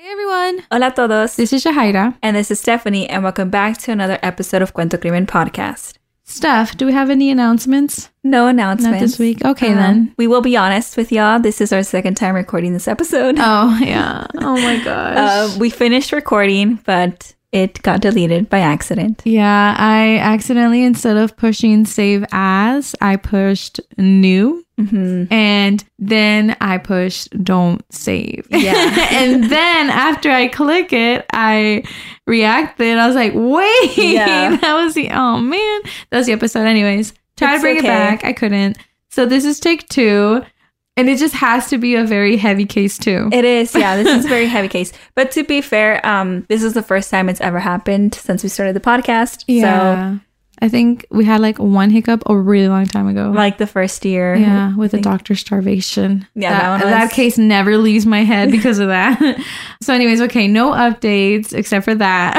Hey everyone! Hola a todos. This is Shahira. And this is Stephanie, and welcome back to another episode of Cuento Crimen Podcast. Steph, do we have any announcements? No announcements. Not this week. Okay, Um, then. We will be honest with y'all. This is our second time recording this episode. Oh, yeah. Oh my gosh. Uh, we finished recording, but it got deleted by accident. yeah, I accidentally, instead of pushing save as, I pushed new. Mm-hmm. And then I pushed don't save. Yeah. and then after I click it, I reacted. I was like, wait, Yeah. that was the, oh man, that was the episode. Anyways, try to bring okay. it back. I couldn't. So this is take two. And it just has to be a very heavy case too. It is, yeah. This is a very heavy case. But to be fair, um, this is the first time it's ever happened since we started the podcast. yeah. I think we had like one hiccup a really long time ago. Like the first year. yeah, with the doctor starvation. Yeah, that, that one that case never leaves my head because of that. so, anyways, okay, no updates except for that.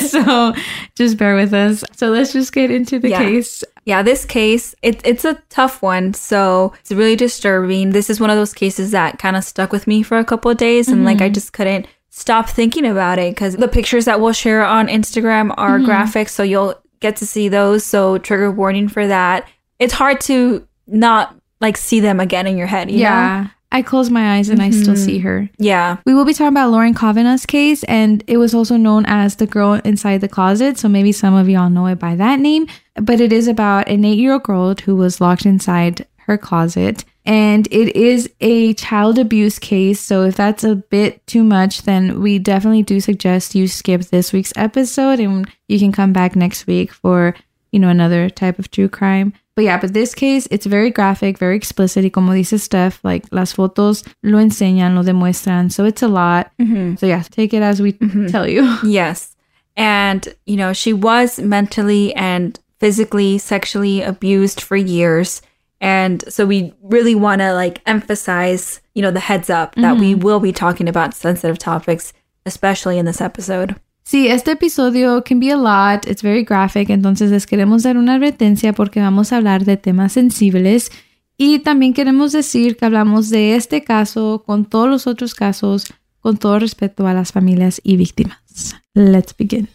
so, just bear with us. So, let's just get into the Yeah. case. Yeah, this case, it, it's a tough one. So it's really disturbing. This is one of those cases that kind of stuck with me for a couple of days. And like, I mm-hmm. just couldn't stop thinking about it because the pictures that we'll share on Instagram are mm-hmm. graphic. So you'll get to see those. So trigger warning for that. It's hard to not like see them again in your head. You Know? Yeah. I close my eyes and I still mm-hmm. see her. Yeah. We will be talking about Lauren Kavanaugh's case, and it was also known as the girl inside the closet. So maybe some of y'all know it by that name. But it is about an eight year old girl who was locked inside her closet. And it is a child abuse case. So if that's a bit too much, then we definitely do suggest you skip this week's episode and you can come back next week for, you know, another type of true crime. But yeah, but this case, it's very graphic, very explicit. Y como dice Steph, like las fotos lo enseñan, lo demuestran. So it's a lot. Mm-hmm. So yeah, take it as we mm-hmm. tell you. Yes. And, you know, she was mentally and physically, sexually abused for years. And so we really want to like emphasize, you know, the heads up that we mm-hmm. will be talking about sensitive topics, especially in this episode. Sí, este episodio can be a lot. It's very graphic. Entonces les queremos dar una advertencia porque vamos a hablar de temas sensibles. Y también queremos decir que hablamos de este caso con todos los otros casos, con todo respeto a las familias y víctimas. Let's begin.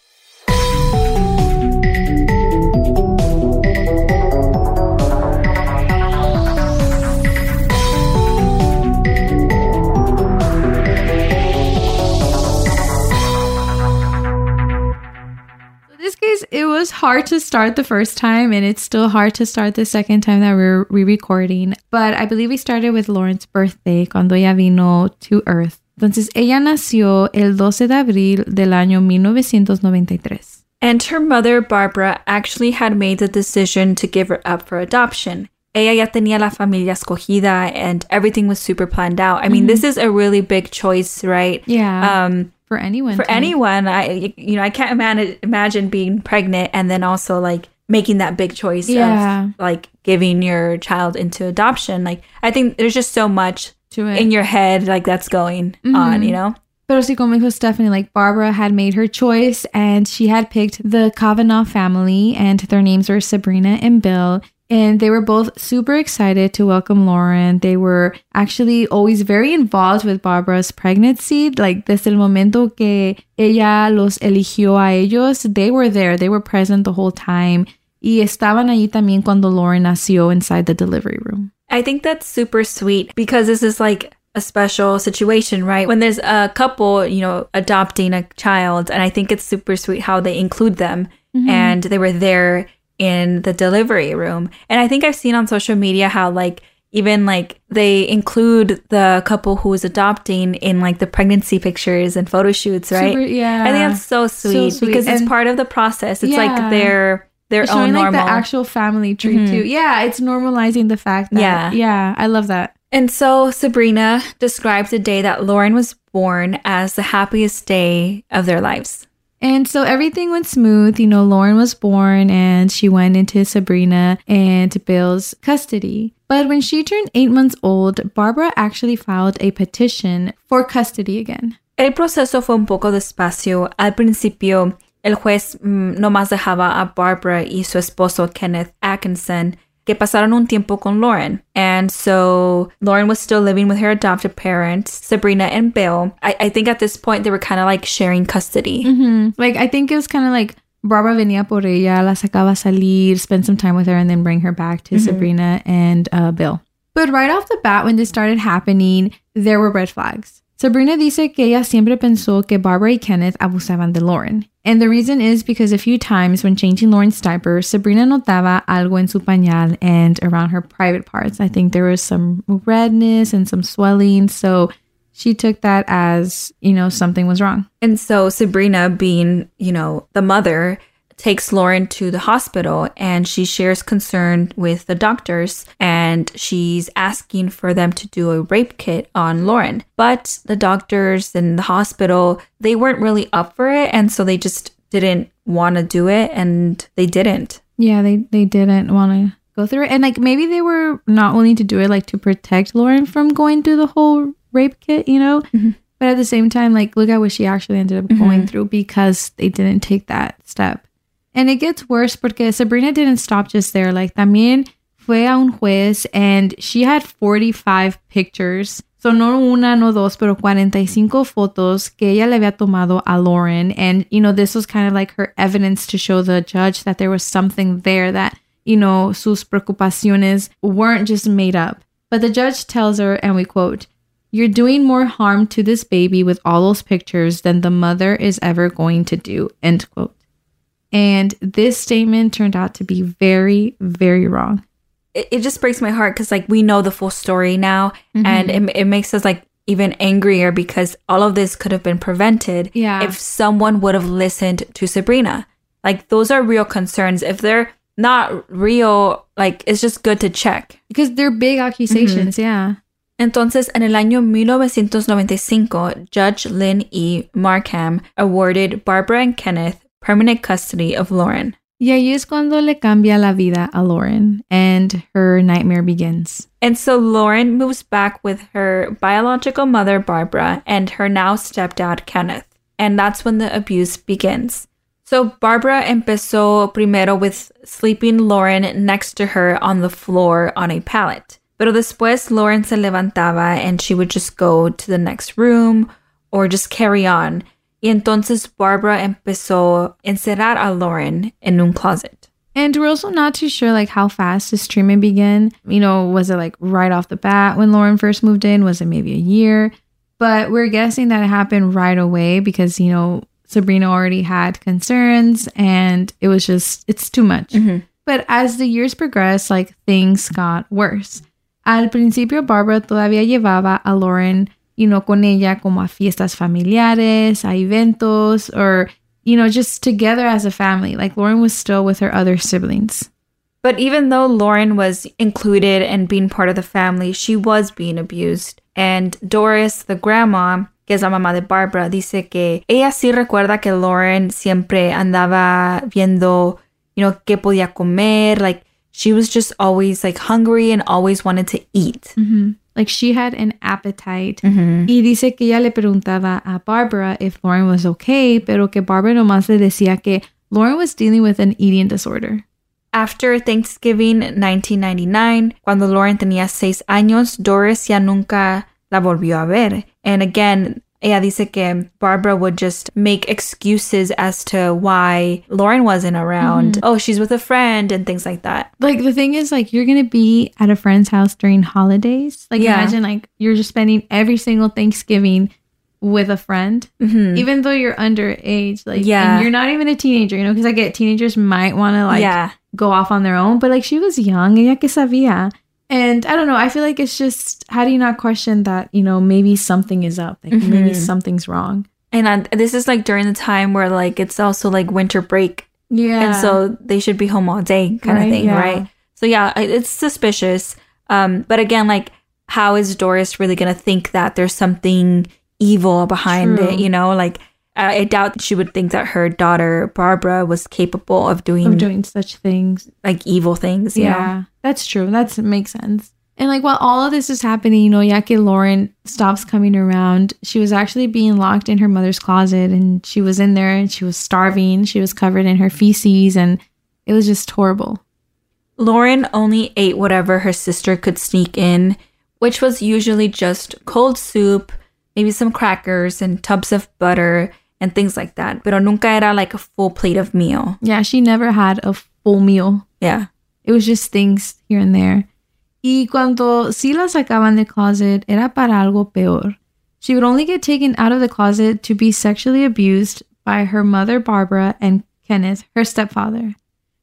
Case, it was hard to start the first time, and it's still hard to start the second time that we're re-recording. But I believe we started with Lauren's birthday, cuando ella vino to Earth. Entonces, ella nació el 12 de abril del año 1993. And her mother, Barbara, actually had made the decision to give her up for adoption. Ella ya tenía la familia escogida and everything was super planned out. I mean, this is a really big choice, right? Yeah. Um, for anyone. for to anyone i you know i can't imagine imagine being pregnant and then also like making that big choice Yeah. of like giving your child into adoption like i think there's just so much To it. in your head like that's going mm-hmm. on you know Pero sí, como dijo Stephanie, like Barbara had made her choice and she had picked the Kavanaugh family, and their names were Sabrina and Bill. And they were both super excited to welcome Lauren. They were actually always very involved with Barbara's pregnancy. Like, desde el momento que ella los eligió a ellos, they were there. They were present the whole time. Y estaban allí también cuando Lauren nació inside the delivery room. i think that's super sweet because this is like a special situation right when there's a couple you know adopting a child and i think it's super sweet how they include them mm-hmm. and they were there in the delivery room and i think i've seen on social media how like even like they include the couple who is adopting in like the pregnancy pictures and photo shoots right Super- yeah. i think that's so sweet, sweet. because it's part of the process it's Yeah. like their their showing own like normal the actual family tree mm-hmm. too. Yeah, it's normalizing the fact that Yeah. yeah, I love that. And so Sabrina describes the day that Lauren was born as the happiest day of their lives. And so everything went smooth. You know, Lauren was born and she went into Sabrina and Bill's custody. But when she turned eight months old, Barbara actually filed a petition for custody again. El proceso fue un poco despacio. Al principio, el juez mm, nomás dejaba a Barbara y su esposo Kenneth Atkinson que pasaron un tiempo con Lauren. And so Lauren was still living with her adopted parents, Sabrina and Bill. I, I think at this point they were kind of like sharing custody. Mm-hmm. Like, I think it was kind of like Barbara venía por ella, la sacaba salir, spend some time with her, and then bring her back to mm-hmm. Sabrina and uh, Bill. But right off the bat, when this started happening, there were red flags. Sabrina dice que ella siempre pensó que Barbara y Kenneth abusaban de Lauren. And the reason is because a few times when changing Lauren's diaper, Sabrina notaba algo en su pañal and around her private parts. I think there was some redness and some swelling. So she took that as, you know, something was wrong. And so Sabrina, being, you know, the mother, takes Lauren to the hospital and she shares concern with the doctors and she's asking for them to do a rape kit on Lauren. But the doctors in the hospital, they weren't really up for it and so they just didn't want to do it and they didn't. Yeah, they they didn't want to go through it and like maybe they were not willing to do it like to protect Lauren from going through the whole rape kit, you know? Mm-hmm. But at the same time, like, look at what she actually ended up going mm-hmm. through because they didn't take that step. And it gets worse because Sabrina didn't stop just there. Like también fue a un juez and she had 45 pictures. So no una, no dos, pero 45 fotos que ella le había tomado a Lauren. And, you know, this was kind of like her evidence to show the judge that there was something there that, you know, sus preocupaciones weren't just made up. But the judge tells her, and we quote, You're doing more harm to this baby with all those pictures than the mother is ever going to do. End quote. And this statement turned out to be very, very wrong. It, it just breaks my heart because, like, we know the full story now, mm-hmm. and it, it makes us, like, even angrier because all of this could have been prevented yeah. if someone would have listened to Sabrina. Like, those are real concerns. If they're not real, like, it's just good to check. Because they're big accusations, mm-hmm. yeah. Entonces, en el año 1995, Judge Lynn E. Markham awarded Barbara and Kenneth permanent custody of Lauren. Y ahí es cuando le cambia la vida a Lauren and her nightmare begins. And so Lauren moves back with her biological mother, Barbara, and her now stepdad, Kenneth. And that's when the abuse begins. So Barbara empezó primero with sleeping Lauren next to her on the floor on a pallet. Pero después Lauren se levantaba and she would just go to the next room or just carry on. Y entonces Barbara empezó a encerrar a Lauren en un closet. And we're also not too sure like how fast this treatment began. You know, was it like right off the bat when Lauren first moved in? Was it maybe a year? But we're guessing that it happened right away because, you know, Sabrina already had concerns and it was just, it's too much. Mm-hmm. But as the years progressed, like things got worse. Al principio, Barbara todavía llevaba a Lauren you know, con ella como a fiestas familiares, a eventos, or, you know, just together as a family. Like Lauren was still with her other siblings. But even though Lauren was included and being part of the family, she was being abused. And Doris, the grandma, que es la mamá de Barbara, dice que ella sí recuerda que Lauren siempre andaba viendo, you know, qué podía comer. Like, she was just always like hungry and always wanted to eat. Mm-hmm. Like she had an appetite. Mm-hmm. Y dice que ella le preguntaba a Barbara if Lauren was okay, pero que Barbara nomás le decía que Lauren was dealing with an eating disorder. After Thanksgiving 1999, cuando Lauren tenía seis años, Doris ya nunca la volvió a ver. And again, ella dice que Barbara would just make excuses as to why Lauren wasn't around. Mm-hmm. Oh, she's with a friend and things like that. Like the thing is like you're going to be at a friend's house during holidays. Like yeah. imagine like you're just spending every single Thanksgiving with a friend, mm-hmm. even though you're underage. Like yeah, you're not even a teenager, you know, because I get teenagers might want to like yeah. go off on their own, but like she was young, ella que sabía. And I don't know, I feel like it's just how do you not question that, you know, maybe something is up, like mm-hmm. maybe something's wrong. And this is like during the time where like it's also like winter break. Yeah. And so they should be home all day kind right? of thing, yeah. right? So yeah, it's suspicious. Um, but again, like how is Doris really going to think that there's something evil behind True. it? You know, like I doubt she would think that her daughter Barbara was capable of doing, Of doing such things. like evil things. You Yeah, that's true. That makes sense. And like while all of this is happening, you know, Yake Lauren stops coming around. She was actually being locked in her mother's closet and she was in there and she was starving. She was covered in her feces and it was just horrible. Lauren only ate whatever her sister could sneak in, which was usually just cold soup, maybe some crackers and tubs of butter and things like that. Pero nunca era like a full plate of meal. Yeah, she never had a full meal. Yeah. It was just things here and there. Y cuando sí la sacaban del closet, era para algo peor. She would only get taken out of the closet to be sexually abused by her mother, Barbara, and Kenneth, her stepfather.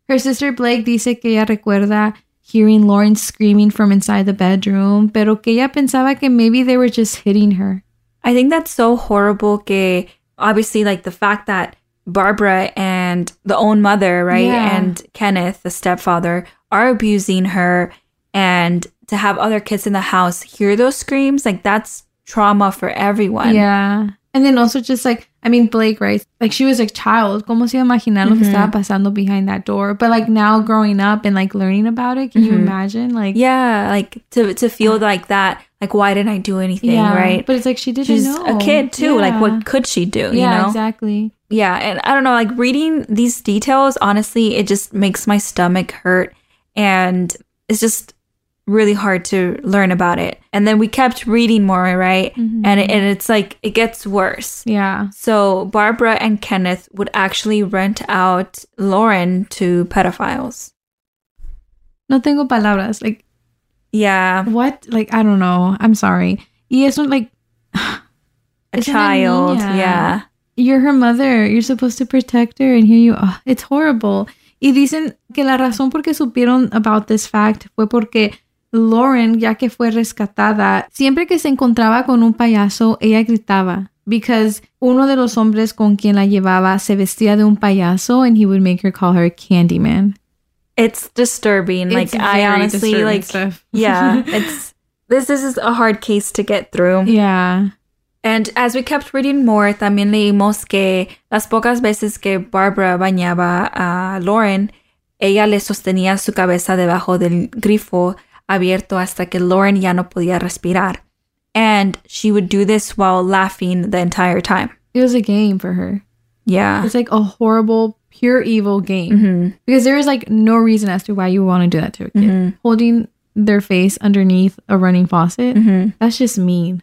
Her sister Blake dice que ella recuerda hearing Lauren screaming from inside the bedroom, pero que ella pensaba que maybe they were just hitting her. I think that's so horrible. Que obviously, like the fact that Barbara and the own mother, right, Yeah. and Kenneth, the stepfather, are abusing her, and to have other kids in the house hear those screams, like that's trauma for everyone. Yeah. And then also just like, I mean, Blake, right? Like she was a child. ¿Cómo se imaginar lo que estaba mm-hmm. pasando behind that door? But like now growing up and like learning about it, can you mm-hmm. imagine? Like, Yeah, like to to feel uh. like that. Like, why didn't I do anything? yeah, Right? But it's like she didn't She's know. a kid too. Like, what could she do? You yeah, know? exactly. Yeah, and I don't know, like reading these details, honestly, it just makes my stomach hurt and it's just really hard to learn about it. And then we kept reading more, right? Mm-hmm. And it, and it's like it gets worse. Yeah. So Barbara and Kenneth would actually rent out Lauren to pedophiles. No tengo palabras. Like, Yeah, what? Like, I don't know. I'm sorry. Y eso, like, a Es child. Yeah. you're her mother. You're supposed to protect her, and here you are. It's horrible. Y dicen que la razón por qué supieron about this fact fue porque Lauren, ya que fue rescatada, siempre que se encontraba con un payaso, ella gritaba. Because uno de los hombres con quien la llevaba se vestía de un payaso and he would make her call her Candyman. It's disturbing. It's like I honestly like stuff. yeah, it's this, this is a hard case to get through. Yeah. And as we kept reading more, también leímos que las pocas veces que Barbara bañaba a Lauren, ella le sostenía su cabeza debajo del grifo abierto hasta que Lauren ya no podía respirar. And she would do this while laughing the entire time. It was a game for her. Yeah. It's like a horrible, pure evil game. Mm-hmm. Because there is like no reason as to why you want to do that to a kid. Mm-hmm. Holding their face underneath a running faucet, that's just mean.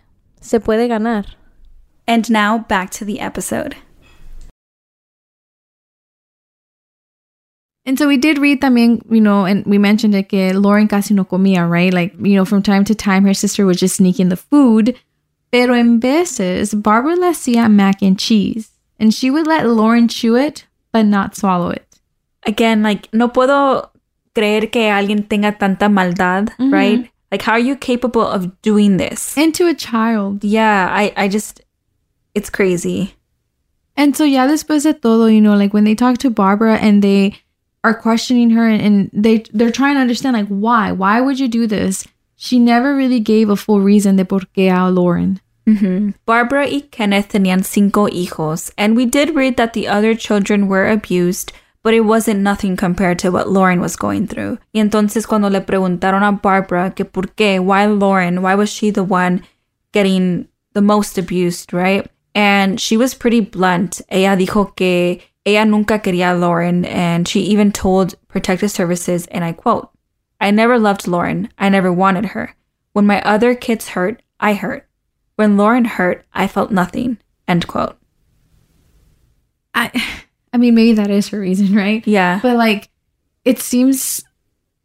Se puede ganar. And now back to the episode. And so we did read también, you know, and we mentioned it que Lauren casi no comía, right? Like, you know, from time to time her sister would just sneak in the food, Pero en veces, Barbara le hacía mac and cheese, and she would let Lauren chew it, but not swallow it. Again, like, no puedo creer que alguien tenga tanta maldad, mm-hmm. right? Like, how are you capable of doing this? And to a child. Yeah, I, I just, it's crazy. And so, ya después de todo, you know, like when they talk to Barbara and they are questioning her and, and they they're trying to understand like why, why would you do this? She never really gave a full reason de por qué a Lauren. Mm-hmm. Barbara y Kenneth tenían cinco hijos, and we did read that the other children were abused, but it wasn't nothing compared to what Lauren was going through. Y entonces cuando le preguntaron a Barbara que por qué, why Lauren, why was she the one getting the most abused, right? And she was pretty blunt. Ella dijo que ella nunca quería Lauren, and she even told Protective Services, and I quote, I never loved Lauren. I never wanted her. When my other kids hurt, I hurt. When Lauren hurt, I felt nothing. End quote. I I mean maybe that is her reason, right? Yeah. But like it seems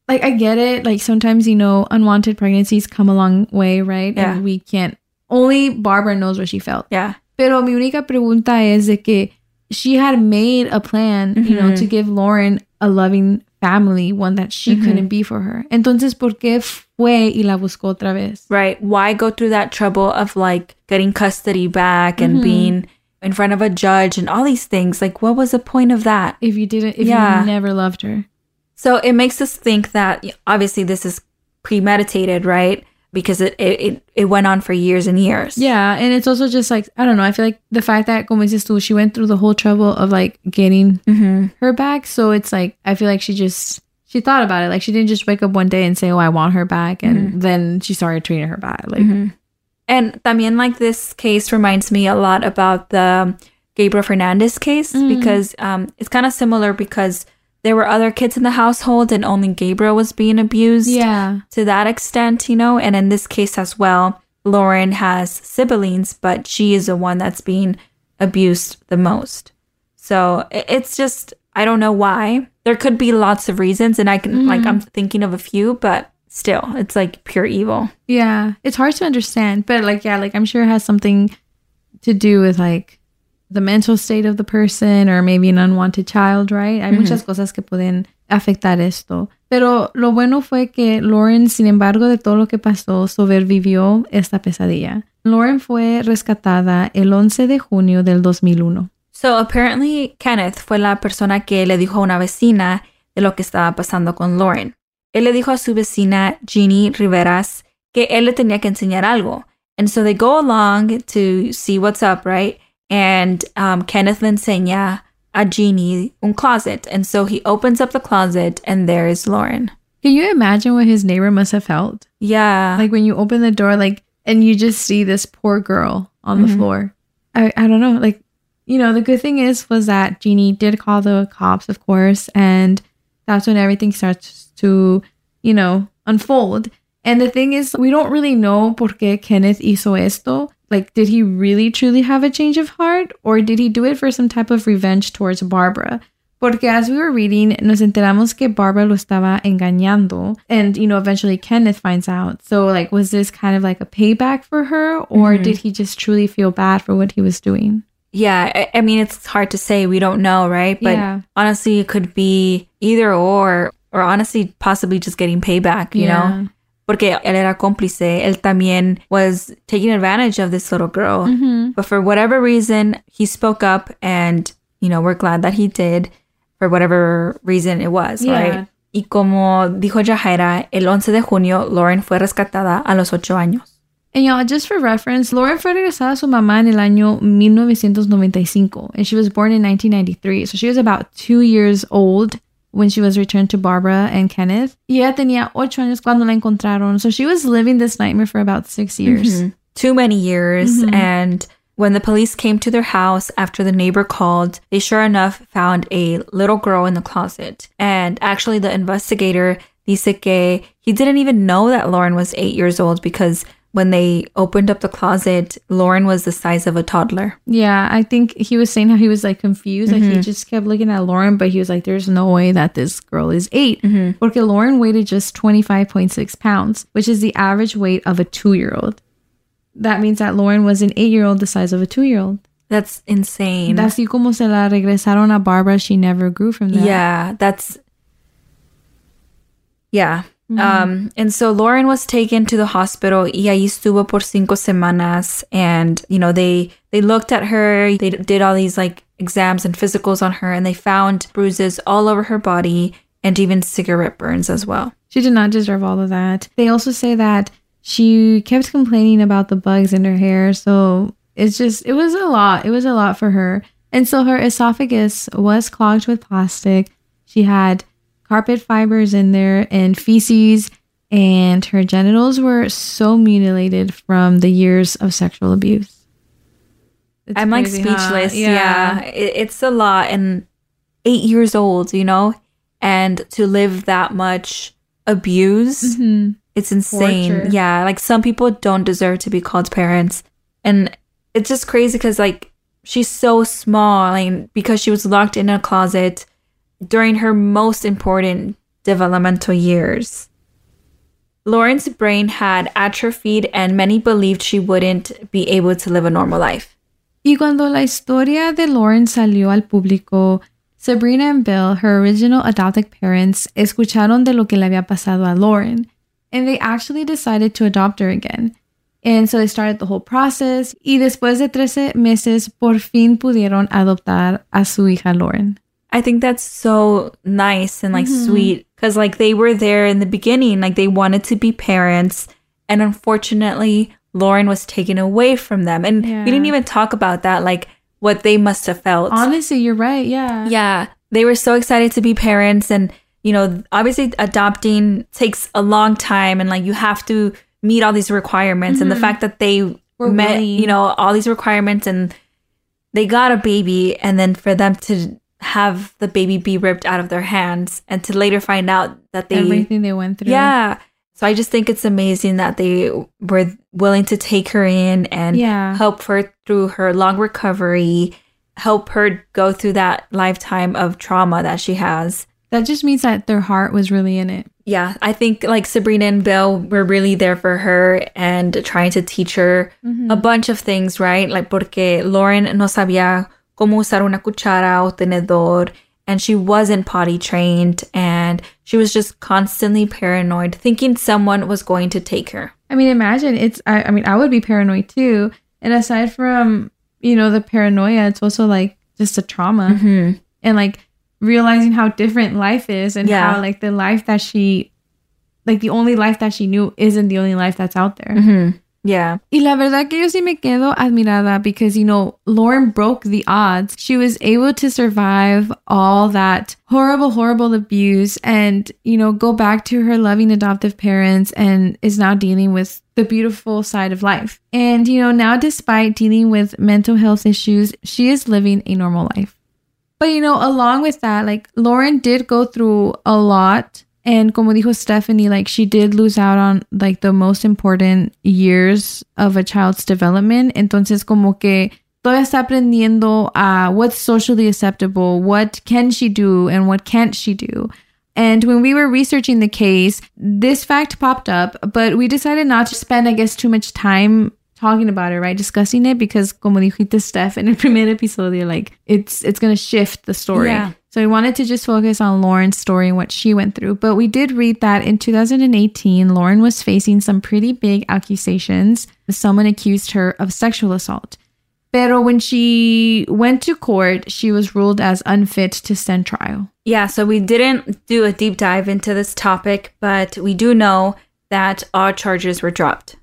like I get it. Like sometimes, you know, unwanted pregnancies come a long way, right? Yeah. And we can't only Barbara knows what she felt. Yeah. Pero mi única pregunta es de que she had made a plan, you know, mm-hmm. to give Lauren a loving family, one that she mm-hmm. couldn't be for her. Entonces, ¿por qué fue y la buscó otra vez? Right. Why go through that trouble of like getting custody back and mm-hmm. being in front of a judge and all these things? Like, what was the point of that? If you didn't, if Yeah. you never loved her. So it makes us think that obviously this is premeditated, right? Because it, it, it, went on for years and years. Yeah, and it's also just like I don't know. I feel like the fact that como dices tú, she went through the whole trouble of like getting mm-hmm. her back. So it's like I feel like she just she thought about it. Like she didn't just wake up one day and say, "Oh, I want her back," and mm-hmm. then she started treating her bad. Like mm-hmm. And también like this case reminds me a lot about the Gabriel Fernandez case because um, it's kind of similar because there were other kids in the household and only Gabriel was being abused yeah, to that extent, you know. And in this case as well, Lauren has siblings, but she is the one that's being abused the most. So it's just I don't know why. There could be lots of reasons, and I can like I'm thinking of a few, but still, it's like pure evil. yeah. It's hard to understand, but like yeah, like I'm sure it has something to do with like the mental state of the person or maybe an unwanted child, right? Hay muchas cosas que pueden afectar esto. Pero lo bueno fue que Lauren, sin embargo de todo lo que pasó, sobrevivió esta pesadilla. Lauren fue rescatada el 11 de junio del 2001. So apparently Kenneth fue la persona que le dijo a una vecina de lo que estaba pasando con Lauren. Él le dijo a su vecina Jeannie Riveras que él le tenía que enseñar algo. And so they go along to see what's up, right? And um, Kenneth le enseña a Jeannie un closet. And so he opens up the closet and there is Lauren. Can you imagine what his neighbor must have felt? Yeah. Like when you open the door, like, and you just see this poor girl on the floor. I, I don't know. Like, you know, the good thing is, was that Jeannie did call the cops, of course, and that's when everything starts to, you know, unfold. And the thing is, we don't really know por qué Kenneth hizo esto. Like, did he really truly have a change of heart? Or did he do it for some type of revenge towards Barbara? Porque as we were reading, nos enteramos que Barbara lo estaba engañando. And, you know, eventually Kenneth finds out. So, like, was this kind of like a payback for her? Or mm-hmm. did he just truly feel bad for what he was doing? Yeah, I, I mean, it's hard to say. We don't know, right? But Yeah. honestly, it could be either or, or honestly, possibly just getting payback, you Yeah. know? Porque él era cómplice. Él también was taking advantage of this little girl. Mm-hmm. But for whatever reason, he spoke up and, you know, we're glad that he did for whatever reason it was, Yeah. right? Y como dijo Jahaira, el 11 de junio, Lauren fue rescatada a los 8 años. And y'all, just for reference, Lauren fue regresada a su mamá en el año 1995, and she was born in 1993. So she was about two years old when she was returned to Barbara and Kenneth. Y ella tenía ocho años cuando la encontraron. So she was living this nightmare for about six years. Mm-hmm. too many years. Mm-hmm. And when the police came to their house after the neighbor called, they sure enough found a little girl in the closet. And actually, the investigator dice que he didn't even know that Lauren was eight years old because when they opened up the closet, Lauren was the size of a toddler. Yeah, I think he was saying how he was like confused. Like he mm-hmm. just kept looking at Lauren, but he was like, there's no way that this girl is 8 mm-hmm. Porque Lauren weighed just 25.6 pounds, which is the average weight of a two year old. that means that Lauren was an eight year old the size of a two year old. That's insane. Así como se la regresaron a Barbara, she never grew from that. Yeah, that's yeah. Um, and so Lauren was taken to the hospital. Y ahí estuvo por cinco semanas, and you know they they looked at her. They did all these like exams and physicals on her, and they found bruises all over her body and even cigarette burns as well. She did not deserve all of that. They also say that she kept complaining about the bugs in her hair. So it's just, it was a lot. It was a lot for her. And so her esophagus was clogged with plastic. She had carpet fibers in there and feces, and her genitals were so mutilated from the years of sexual abuse. It's I'm like crazy, huh? speechless. Yeah, It, it's a lot, and eight years old, you know, and to live that much abuse, Mhm. it's insane. Torture. Yeah, like some people don't deserve to be called parents, and it's just crazy because like she's so small, and because she was locked in a closet during her most important developmental years. Lauren's brain had atrophied, and many believed she wouldn't be able to live a normal life. Y cuando la historia de Lauren salió al público, Sabrina and Bill, her original adopted parents, escucharon de lo que le había pasado a Lauren, and they actually decided to adopt her again. And so they started the whole process, y después de 13 meses, por fin pudieron adoptar a su hija Lauren. I think that's so nice and like mm-hmm. sweet because like they were there in the beginning, like they wanted to be parents, and unfortunately, Lauren was taken away from them. And Yeah. we didn't even talk about that, like what they must have felt. Honestly, you're right, yeah. yeah, they were so excited to be parents, and you know, obviously, adopting takes a long time, and like you have to meet all these requirements, and the mm-hmm. fact that they Were met, willing. you know, all these requirements, and they got a baby, and then for them to have the baby be ripped out of their hands, and to later find out that they Everything they went through. yeah. So I just think it's amazing that they were willing to take her in and Yeah. help her through her long recovery, help her go through that lifetime of trauma that she has. That just means that their heart was really in it. Yeah, I think like Sabrina and Bill were really there for her and trying to teach her mm-hmm. a bunch of things, right? Like porque Lauren no sabía cómo usar una cuchara o tenedor and she wasn't potty trained and she was just constantly paranoid thinking someone was going to take her. I mean, imagine it's. I, I mean, I would be paranoid too. And aside from you know the paranoia, it's also like just a trauma mm-hmm. and like realizing how different life is and Yeah. how like the life that she, like the only life that she knew, isn't the only life that's out there. Mm-hmm. Yeah. Y la verdad que yo sí me quedo admirada because, you know, Lauren broke the odds. She was able to survive all that horrible, horrible abuse and, you know, go back to her loving adoptive parents and is now dealing with the beautiful side of life. And, you know, now despite dealing with mental health issues, she is living a normal life. But, you know, along with that, like Lauren did go through a lot. And como dijo Stephanie, like she did lose out on like the most important years of a child's development. Entonces, como que todavía está aprendiendo a what's socially acceptable, what can she do, and what can't she do. And when we were researching the case, this fact popped up, but we decided not to spend, I guess, too much time talking about it, right? Discussing it because, como dijiste Steph in el primer episodio, like it's it's gonna shift the story. Yeah. So we wanted to just focus on Lauren's story and what she went through. But we did read that in 2018, Lauren was facing some pretty big accusations. Someone accused her of sexual assault. Pero when she went to court, she was ruled as unfit to stand trial. Yeah, so we didn't do a deep dive into this topic, but we do know that all charges were dropped.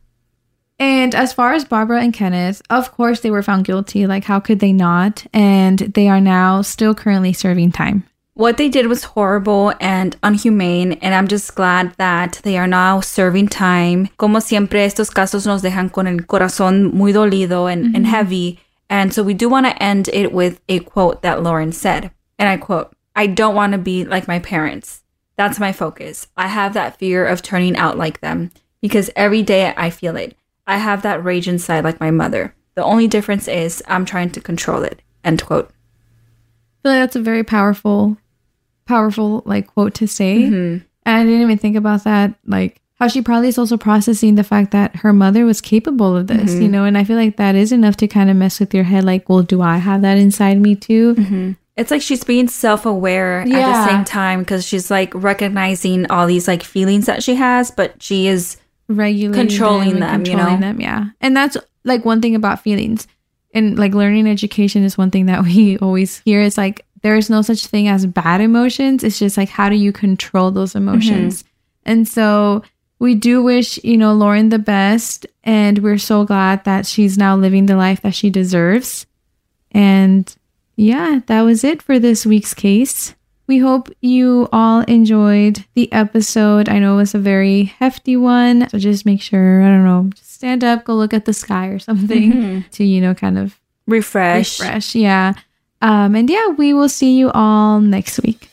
And as far as Barbara and Kenneth, of course they were found guilty. Like, how could they not? And they are now still currently serving time. What they did was horrible and unhumane, and I'm just glad that they are now serving time. Como siempre, estos casos nos dejan con el corazón muy dolido and, and mm-hmm. heavy. And so we do want to end it with a quote that Lauren said. And I quote, I don't want to be like my parents. That's my focus. I have that fear of turning out like them because every day I feel it. I have that rage inside like my mother. The only difference is I'm trying to control it. End quote. I feel like that's a very powerful, powerful like quote to say. Mm-hmm. And I didn't even think about that. Like, how she probably is also processing the fact that her mother was capable of this, mm-hmm. you know, and I feel like that is enough to kind of mess with your head like, well, do I have that inside me too? Mm-hmm. It's like she's being self aware at the same time because she's like recognizing all these like feelings that she has, but she is regulating Controlling them, you controlling know? them, yeah. And that's like one thing about feelings. And like learning education is one thing that we always hear. It's like there is no such thing as bad emotions. It's just like how do you control those emotions? Mm-hmm. And so we do wish, you know, Lauren the best. And we're so glad that she's now living the life that she deserves. And yeah, that was it for this week's case. We hope you all enjoyed the episode. I know it was a very hefty one. So just make sure, I don't know, just stand up, go look at the sky or something to, you know, kind of refresh. refresh. Yeah. Um, and yeah, we will see you all next week.